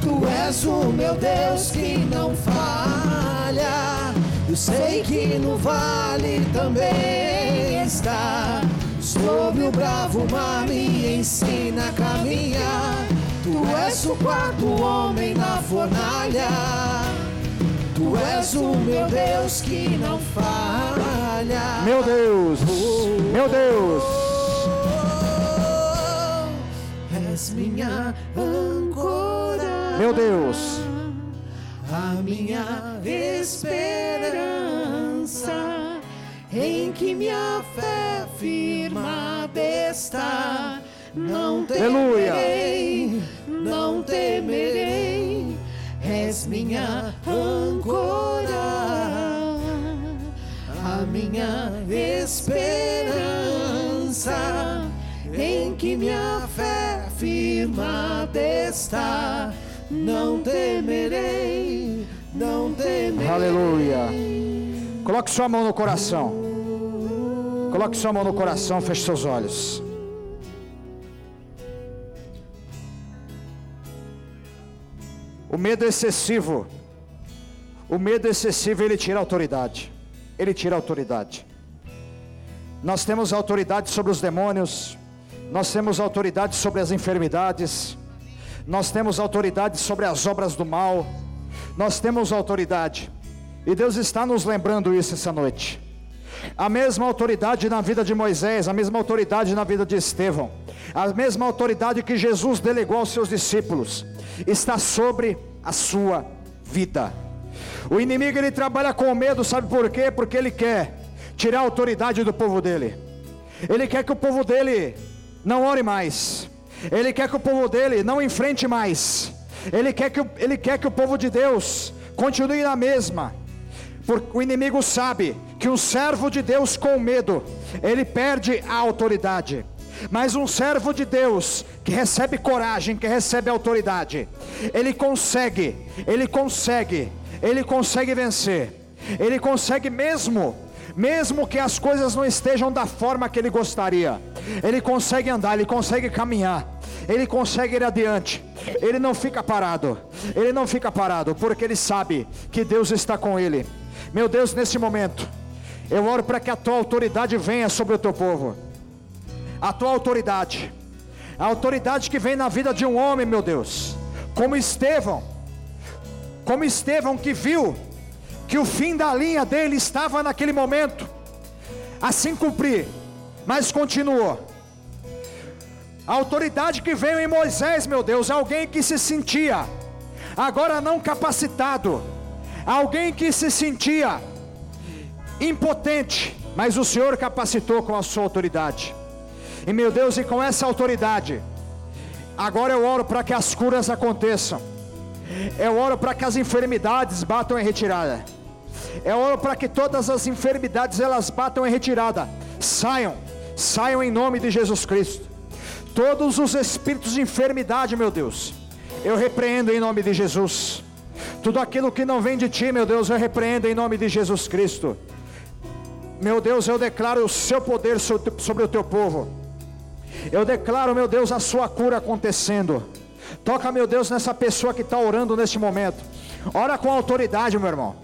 Tu és o meu Deus que não falha. Eu sei que no vale também está. Sobre o bravo mar me ensina a caminhar. Tu és o quarto homem na fornalha. Tu és o meu Deus que não falha. Meu Deus. Meu Deus. És minha âncora. Meu Deus. a minha esperança, em que minha fé firmada está. Não Aleluia. temerei, não temerei, és minha âncora, a minha esperança, em que minha fé firmada está. Não temerei, não temerei. Aleluia. Coloque sua mão no coração. Coloque sua mão no coração, feche seus olhos. O medo excessivo, o medo excessivo, ele tira autoridade. Ele tira autoridade. Nós temos autoridade sobre os demônios, nós temos autoridade sobre as enfermidades, nós temos autoridade sobre as obras do mal, nós temos autoridade, e Deus está nos lembrando isso essa noite. A mesma autoridade na vida de Moisés, a mesma autoridade na vida de Estevão, a mesma autoridade que Jesus delegou aos seus discípulos, está sobre a sua vida. O inimigo ele trabalha com medo, sabe por quê? Porque ele quer tirar a autoridade do povo dele. Ele quer que o povo dele não ore mais. Ele quer que o povo dele não enfrente mais. Ele quer que, ele quer que o povo de Deus continue na mesma. Porque o inimigo sabe que um servo de Deus com medo, ele perde a autoridade. Mas um servo de Deus que recebe coragem, que recebe autoridade, ele consegue, ele consegue, ele consegue vencer. Ele consegue mesmo, mesmo que as coisas não estejam da forma que ele gostaria. Ele consegue andar, ele consegue caminhar. Ele consegue ir adiante. Ele não fica parado. Ele não fica parado, porque ele sabe que Deus está com ele. Meu Deus, nesse momento, eu oro para que a tua autoridade venha sobre o teu povo. A tua autoridade. A autoridade que vem na vida de um homem, meu Deus. Como Estevão. Como Estevão que viu que o fim da linha dele estava naquele momento a se cumprir, mas continuou. A autoridade que veio em Moisés, meu Deus, alguém que se sentia agora não capacitado, alguém que se sentia impotente, mas o Senhor capacitou com a sua autoridade. E meu Deus, e com essa autoridade, agora eu oro para que as curas aconteçam. Eu oro para que as enfermidades batam em retirada. Eu oro para que todas as enfermidades elas batam em retirada. Saiam, saiam em nome de Jesus Cristo. Todos os espíritos de enfermidade, meu Deus, eu repreendo em nome de Jesus. Tudo aquilo que não vem de ti, meu Deus, eu repreendo em nome de Jesus Cristo. Meu Deus, eu declaro o seu poder so- sobre o teu povo. Eu declaro, meu Deus, a sua cura acontecendo. Toca, meu Deus, nessa pessoa que está orando neste momento. Ora com autoridade, meu irmão.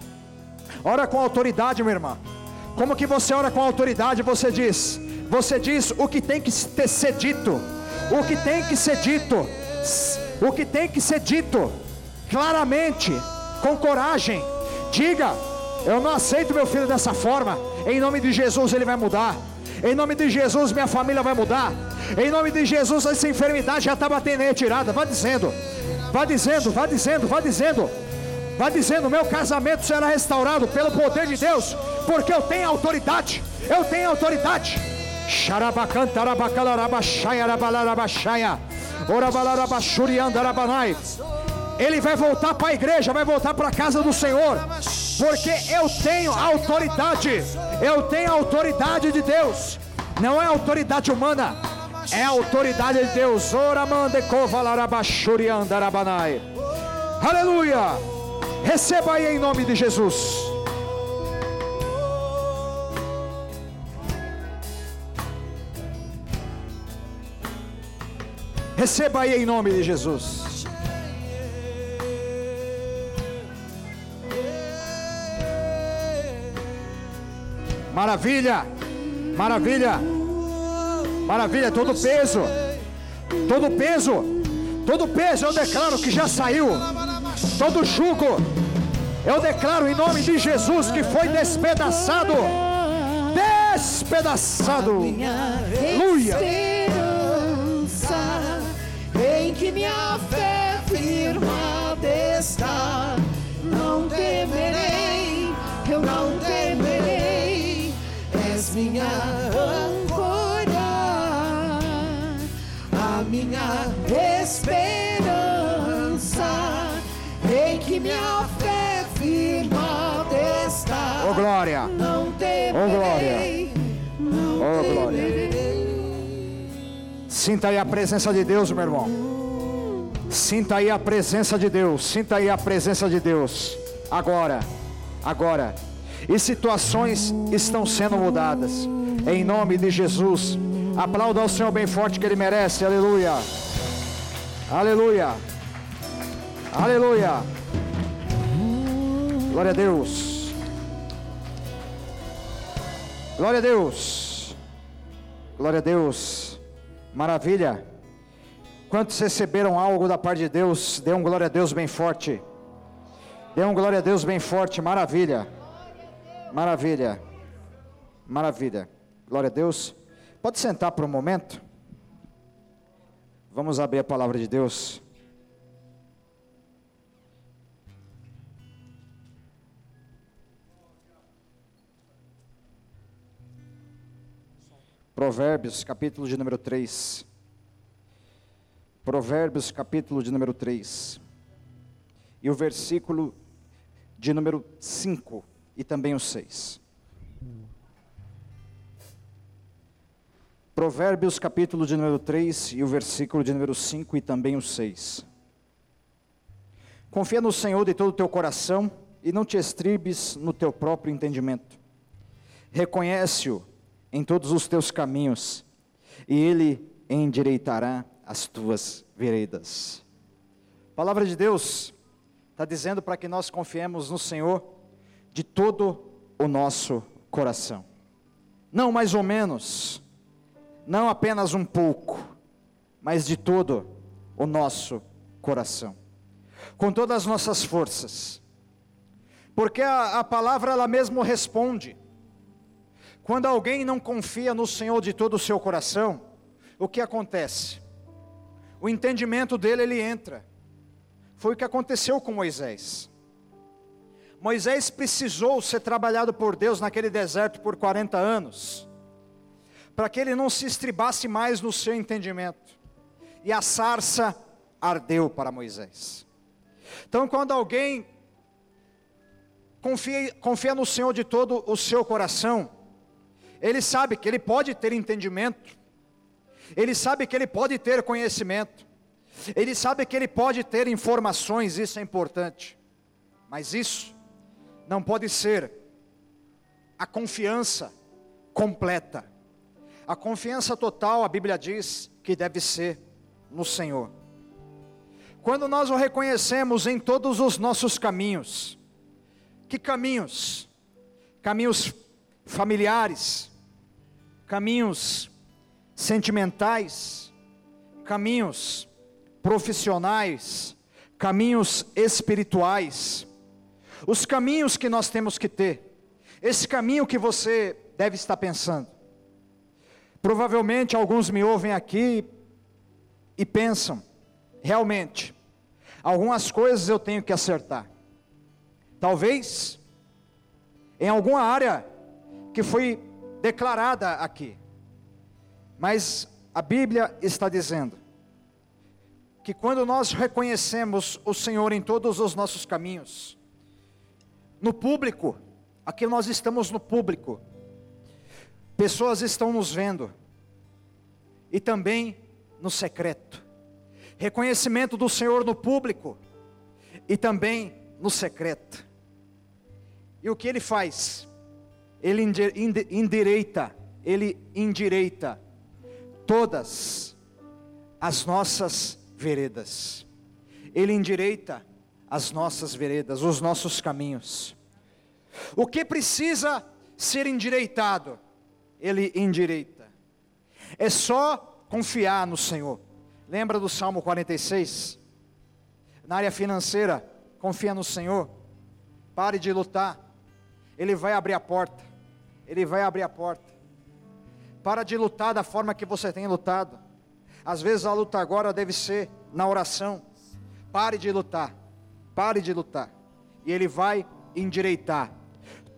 Ora com autoridade, minha irmã. Como que você ora com autoridade? Você diz, você diz o que tem que ser dito, o que tem que ser dito, o que tem que ser dito, claramente, com coragem. Diga, eu não aceito meu filho dessa forma. Em nome de Jesus ele vai mudar. Em nome de Jesus minha família vai mudar. Em nome de Jesus essa enfermidade já está batendo em retirada. Vá dizendo, vá dizendo, vá dizendo, vá dizendo. Vai dizendo: meu casamento será restaurado pelo poder de Deus, porque eu tenho autoridade. Eu tenho autoridade. Ele vai voltar para a igreja, vai voltar para a casa do Senhor, porque eu tenho autoridade. Eu tenho autoridade de Deus, não é autoridade humana, é autoridade de Deus. Aleluia. Receba aí em nome de Jesus. Receba aí em nome de Jesus. Maravilha, maravilha, maravilha. Todo peso, todo peso, todo peso eu declaro que já saiu todo jugo, eu declaro em nome de Jesus que foi despedaçado. Despedaçado. Aleluia. Em que minha fé firmada está, minha esperança em que minha fé firmada está. Oh glória! Não temerei, oh glória! Oh glória! Sinta aí a presença de Deus, meu irmão. Sinta aí a presença de Deus. Sinta aí a presença de Deus. Agora, agora. E situações estão sendo mudadas. Em nome de Jesus. Aplauda ao Senhor bem forte que Ele merece. Aleluia. Aleluia. Aleluia. Glória a Deus. Glória a Deus. Glória a Deus. Maravilha. Quantos receberam algo da parte de Deus? Dê um glória a Deus bem forte. Dê um glória a Deus bem forte. Maravilha. Maravilha. Maravilha. Glória a Deus. Pode sentar por um momento. Vamos abrir a palavra de Deus. Provérbios, capítulo de número 3. Provérbios, capítulo de número 3. E o versículo de número 5 e também o 6. Provérbios, capítulo de número 3 e o versículo de número 5 e também o 6. Confia no Senhor de todo o teu coração e não te estribes no teu próprio entendimento. Reconhece-o em todos os teus caminhos, e Ele endireitará as tuas veredas. A palavra de Deus está dizendo para que nós confiemos no Senhor de todo o nosso coração. Não mais ou menos, não apenas um pouco, mas de todo o nosso coração. Com todas as nossas forças. Porque a, a palavra ela mesmo responde. Quando alguém não confia no Senhor de todo o seu coração, o que acontece? O entendimento dele ele entra. Foi o que aconteceu com Moisés. Moisés precisou ser trabalhado por Deus naquele deserto por 40 anos, para que ele não se estribasse mais no seu entendimento. E a sarça ardeu para Moisés. Então, quando alguém confia, confia no Senhor de todo o seu coração, ele sabe que ele pode ter entendimento, ele sabe que ele pode ter conhecimento, ele sabe que ele pode ter informações, isso é importante, mas isso não pode ser a confiança completa. A confiança total, a Bíblia diz que deve ser no Senhor. Quando nós o reconhecemos em todos os nossos caminhos, que caminhos? Caminhos familiares, caminhos sentimentais, caminhos profissionais, caminhos espirituais, os caminhos que nós temos que ter, esse caminho que você deve estar pensando. Provavelmente alguns me ouvem aqui e pensam, realmente, algumas coisas eu tenho que acertar. Talvez em alguma área que foi declarada aqui. Mas a Bíblia está dizendo que quando nós reconhecemos o Senhor em todos os nossos caminhos, no público, aqui nós estamos no público, pessoas estão nos vendo, e também no secreto, reconhecimento do Senhor no público, e também no secreto. E o que ele faz? Ele endireita, ele endireita todas as nossas veredas. Ele endireita as nossas veredas, os nossos caminhos. O que precisa ser endireitado, ele endireita. É só confiar no Senhor. Lembra do Salmo 46? Na área financeira, confia no Senhor. Pare de lutar. Ele vai abrir a porta. Ele vai abrir a porta. Para de lutar da forma que você tem lutado. Às vezes a luta agora deve ser na oração. Pare de lutar. Pare de lutar. E Ele vai endireitar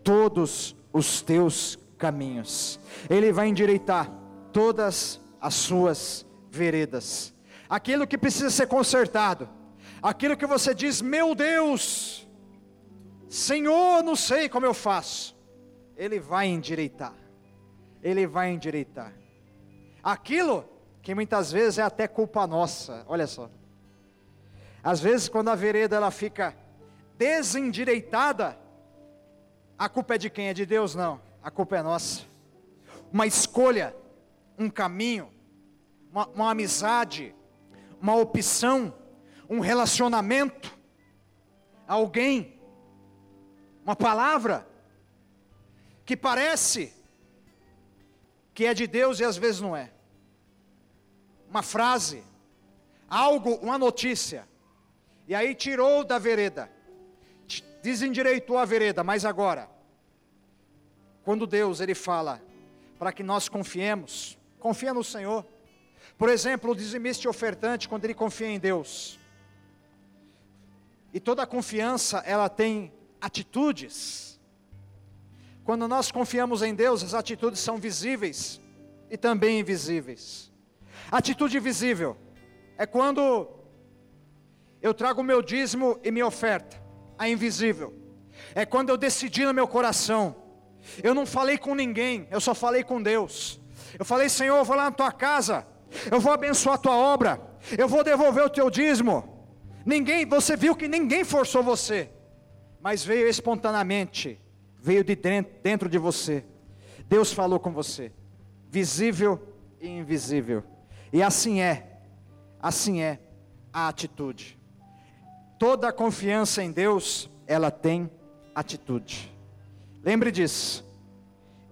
todos os teus caminhos. Ele vai endireitar todas as suas veredas. Aquilo que precisa ser consertado. Aquilo que você diz, meu Deus, Senhor, não sei como eu faço. Ele vai endireitar. Ele vai endireitar. Aquilo que muitas vezes é até culpa nossa. Olha só. Às vezes quando a vereda ela fica desendireitada, a culpa é de quem? É de Deus? Não. A culpa é nossa. Uma escolha, um caminho, uma, uma amizade, uma opção, um relacionamento, alguém, uma palavra que parece que é de Deus e às vezes não é. Uma frase, algo, uma notícia, e aí tirou da vereda, desendireitou a vereda, mas agora, quando Deus ele fala para que nós confiemos, confia no Senhor. Por exemplo, o dizimista ofertante, quando ele confia em Deus, e toda confiança ela tem atitudes, quando nós confiamos em Deus, as atitudes são visíveis e também invisíveis. Atitude visível é quando eu trago o meu dízimo e minha oferta. A invisível é quando eu decidi no meu coração. Eu não falei com ninguém, eu só falei com Deus. Eu falei, Senhor, eu vou lá na tua casa, eu vou abençoar a tua obra, eu vou devolver o teu dízimo. Ninguém, você viu que ninguém forçou você, mas veio espontaneamente veio de dentro, de você. Deus falou com você, visível e invisível. E assim é, assim é a atitude. Toda a confiança em Deus, ela tem atitude. Lembre disso.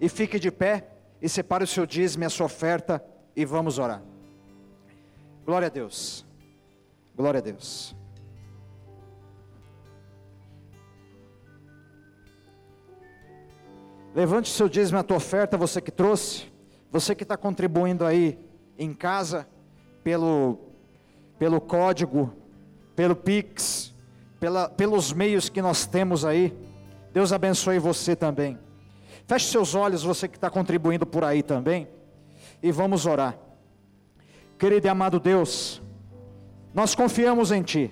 E fique de pé e separe o seu dízimo e a sua oferta e vamos orar. Glória a Deus. Glória a Deus. Levante seu dízimo e a tua oferta, você que trouxe, você que está contribuindo aí em casa, pelo, pelo código, pelo Pix, pela, pelos meios que nós temos aí. Deus abençoe você também. Feche seus olhos, você que está contribuindo por aí também, e vamos orar. Querido e amado Deus, nós confiamos em Ti,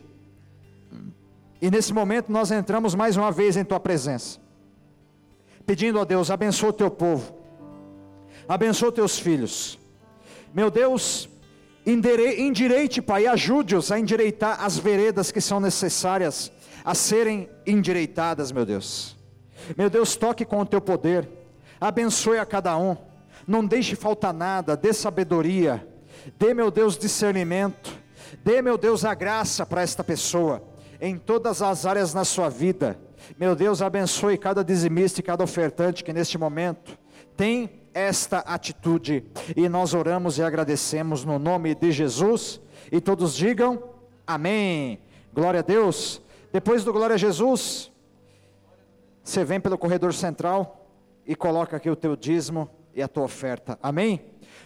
e nesse momento nós entramos mais uma vez em Tua presença pedindo a Deus: abençoa o teu povo, abençoa teus filhos. Meu Deus, endireite, Pai, ajude-os a endireitar as veredas que são necessárias a serem endireitadas, meu Deus. Meu Deus, toque com o teu poder, abençoe a cada um, não deixe faltar nada, dê sabedoria, dê, meu Deus, discernimento, Dê, meu Deus, a graça para esta pessoa, em todas as áreas na sua vida. Meu Deus, abençoe cada dizimista e cada ofertante que neste momento tem esta atitude. E nós oramos e agradecemos no nome de Jesus. E todos digam amém. Glória a Deus. Depois do glória a Jesus, você vem pelo corredor central e coloca aqui o teu dízimo e a tua oferta. Amém?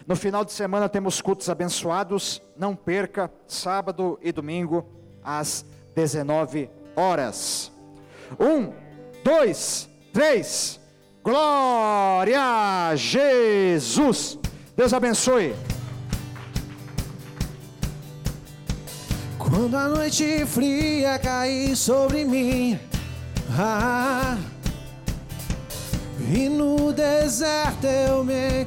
No final de semana temos cultos abençoados. Não perca, sábado e domingo, às 19 horas. Um, dois, três. Glória a Jesus. Deus abençoe. Quando a noite fria cair sobre mim, ah, e no deserto eu me